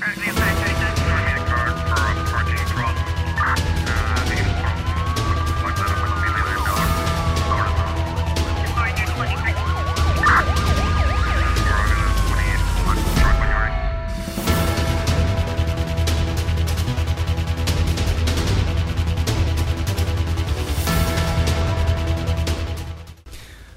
Currently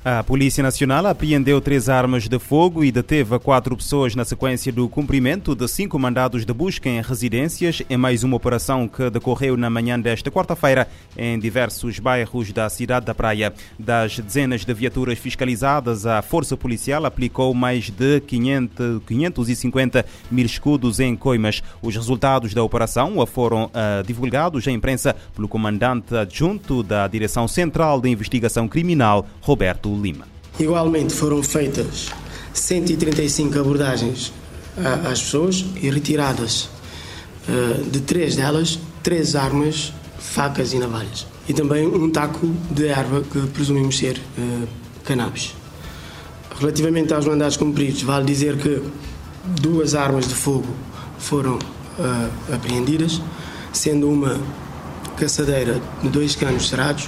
A Polícia Nacional apreendeu três armas de fogo e deteve quatro pessoas na sequência do cumprimento de cinco mandados de busca em residências em mais uma operação que decorreu na manhã desta quarta-feira em diversos bairros da cidade da Praia. Das dezenas de viaturas fiscalizadas, a Força Policial aplicou mais de 500, 550 mil escudos em coimas. Os resultados da operação foram uh, divulgados à imprensa pelo comandante adjunto da Direção Central de Investigação Criminal, Roberto Lima. Igualmente foram feitas 135 abordagens às pessoas e retiradas de três delas três armas, facas e navalhas. E também um taco de erva que presumimos ser cannabis. Relativamente aos mandados cumpridos, vale dizer que duas armas de fogo foram apreendidas, sendo uma caçadeira de dois canos cerrados,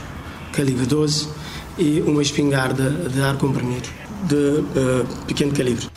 calibre 12, e uma espingarda de ar comprimido de uh, pequeno calibre.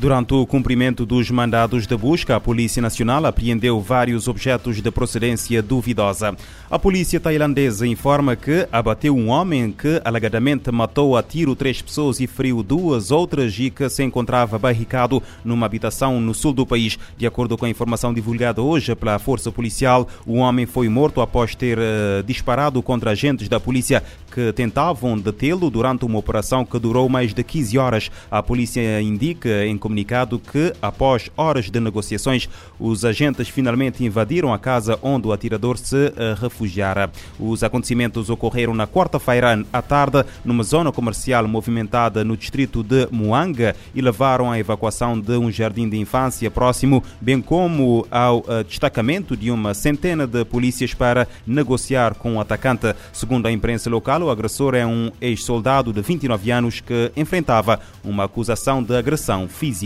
Durante o cumprimento dos mandados de busca, a Polícia Nacional apreendeu vários objetos de procedência duvidosa. A polícia tailandesa informa que abateu um homem que alegadamente matou a tiro três pessoas e feriu duas outras e que se encontrava barricado numa habitação no sul do país. De acordo com a informação divulgada hoje pela Força Policial, o homem foi morto após ter uh, disparado contra agentes da polícia que tentavam detê-lo durante uma operação que durou mais de 15 horas. A polícia indica em comunicado que, após horas de negociações, os agentes finalmente invadiram a casa onde o atirador se refugiara. Os acontecimentos ocorreram na quarta-feira à tarde, numa zona comercial movimentada no distrito de Muanga e levaram à evacuação de um jardim de infância próximo, bem como ao destacamento de uma centena de polícias para negociar com o atacante. Segundo a imprensa local, o agressor é um ex-soldado de 29 anos que enfrentava uma acusação de agressão física.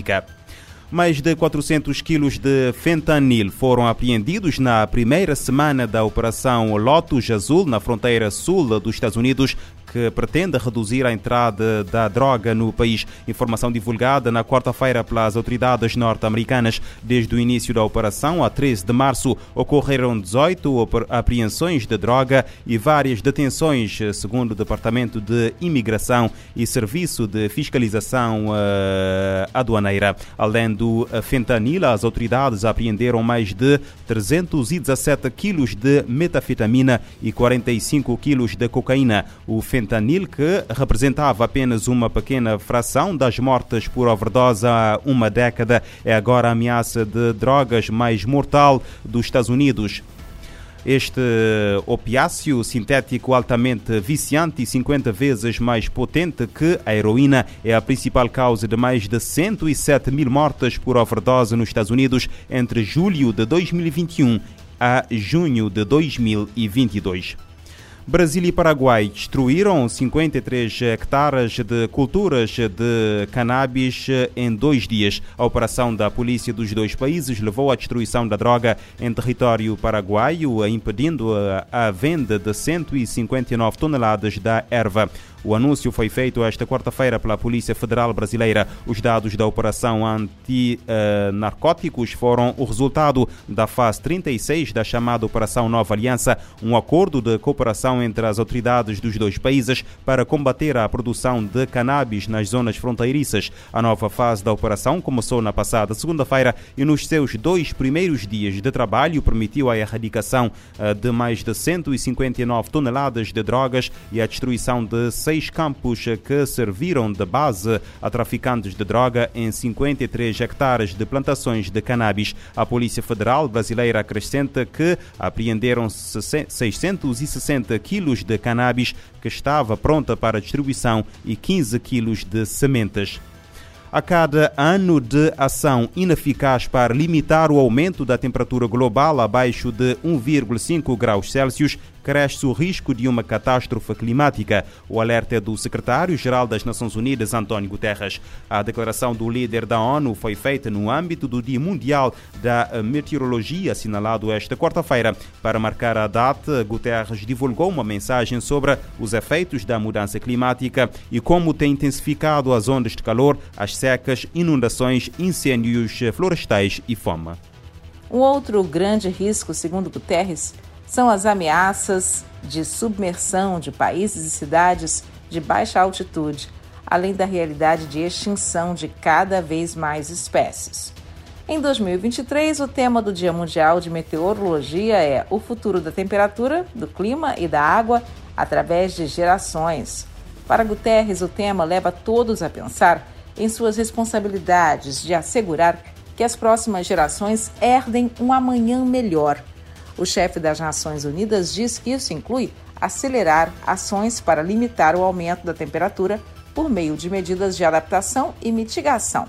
Mais de 400 quilos de fentanil foram apreendidos na primeira semana da Operação Lotus Azul na fronteira sul dos Estados Unidos, que pretende reduzir a entrada da droga no país. Informação divulgada na quarta-feira pelas autoridades norte-americanas. Desde o início da operação, a 13 de março, ocorreram 18 apreensões de droga e várias detenções, segundo o Departamento de Imigração e Serviço de Fiscalização uh, Aduaneira. Além do fentanil, as autoridades apreenderam mais de 317 quilos de metafetamina e 45 quilos de cocaína. O fentanil, que representava apenas uma pequena fração das mortes por overdose há uma década, é agora a ameaça de drogas mais mortal dos Estados Unidos. Este opiáceo sintético altamente viciante e 50 vezes mais potente que a heroína é a principal causa de mais de 107 mil mortes por overdose nos Estados Unidos entre julho de 2021 a junho de 2022. Brasil e Paraguai destruíram 53 hectares de culturas de cannabis em dois dias. A operação da polícia dos dois países levou à destruição da droga em território paraguaio, impedindo a venda de 159 toneladas da erva. O anúncio foi feito esta quarta-feira pela Polícia Federal Brasileira. Os dados da operação anti-narcóticos foram o resultado da fase 36 da chamada Operação Nova Aliança, um acordo de cooperação entre as autoridades dos dois países para combater a produção de cannabis nas zonas fronteiriças. A nova fase da operação começou na passada segunda-feira e nos seus dois primeiros dias de trabalho permitiu a erradicação de mais de 159 toneladas de drogas e a destruição de seis seis campos que serviram de base a traficantes de droga em 53 hectares de plantações de cannabis. A Polícia Federal brasileira acrescenta que apreenderam 660 quilos de cannabis que estava pronta para distribuição e 15 quilos de sementes. A cada ano de ação ineficaz para limitar o aumento da temperatura global abaixo de 1,5 graus Celsius, cresce o risco de uma catástrofe climática. O alerta é do secretário-geral das Nações Unidas, António Guterres. A declaração do líder da ONU foi feita no âmbito do Dia Mundial da Meteorologia, assinalado esta quarta-feira. Para marcar a data, Guterres divulgou uma mensagem sobre os efeitos da mudança climática e como tem intensificado as ondas de calor, as secas, inundações, incêndios florestais e fome. Um outro grande risco, segundo Guterres, são as ameaças de submersão de países e cidades de baixa altitude, além da realidade de extinção de cada vez mais espécies. Em 2023, o tema do Dia Mundial de Meteorologia é o futuro da temperatura, do clima e da água através de gerações. Para Guterres, o tema leva todos a pensar em suas responsabilidades de assegurar que as próximas gerações herdem um amanhã melhor o chefe das Nações Unidas diz que isso inclui acelerar ações para limitar o aumento da temperatura por meio de medidas de adaptação e mitigação.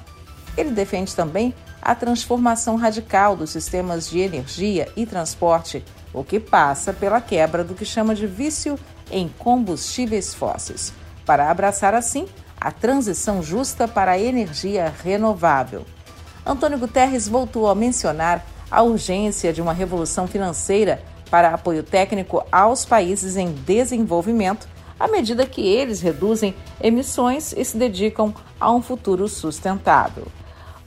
Ele defende também a transformação radical dos sistemas de energia e transporte, o que passa pela quebra do que chama de vício em combustíveis fósseis, para abraçar assim a transição justa para a energia renovável. Antônio Guterres voltou a mencionar a urgência de uma revolução financeira para apoio técnico aos países em desenvolvimento, à medida que eles reduzem emissões e se dedicam a um futuro sustentável.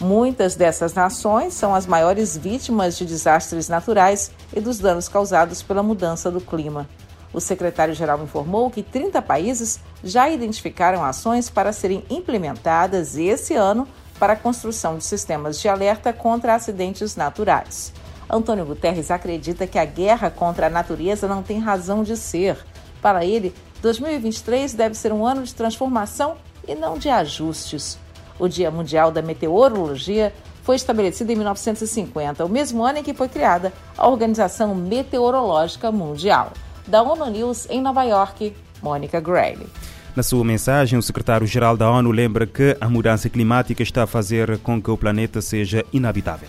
Muitas dessas nações são as maiores vítimas de desastres naturais e dos danos causados pela mudança do clima. O secretário-geral informou que 30 países já identificaram ações para serem implementadas esse ano para a construção de sistemas de alerta contra acidentes naturais. Antônio Guterres acredita que a guerra contra a natureza não tem razão de ser. Para ele, 2023 deve ser um ano de transformação e não de ajustes. O Dia Mundial da Meteorologia foi estabelecido em 1950, o mesmo ano em que foi criada a Organização Meteorológica Mundial. Da ONU News em Nova York, Mônica Grayle. Na sua mensagem, o secretário-geral da ONU lembra que a mudança climática está a fazer com que o planeta seja inabitável.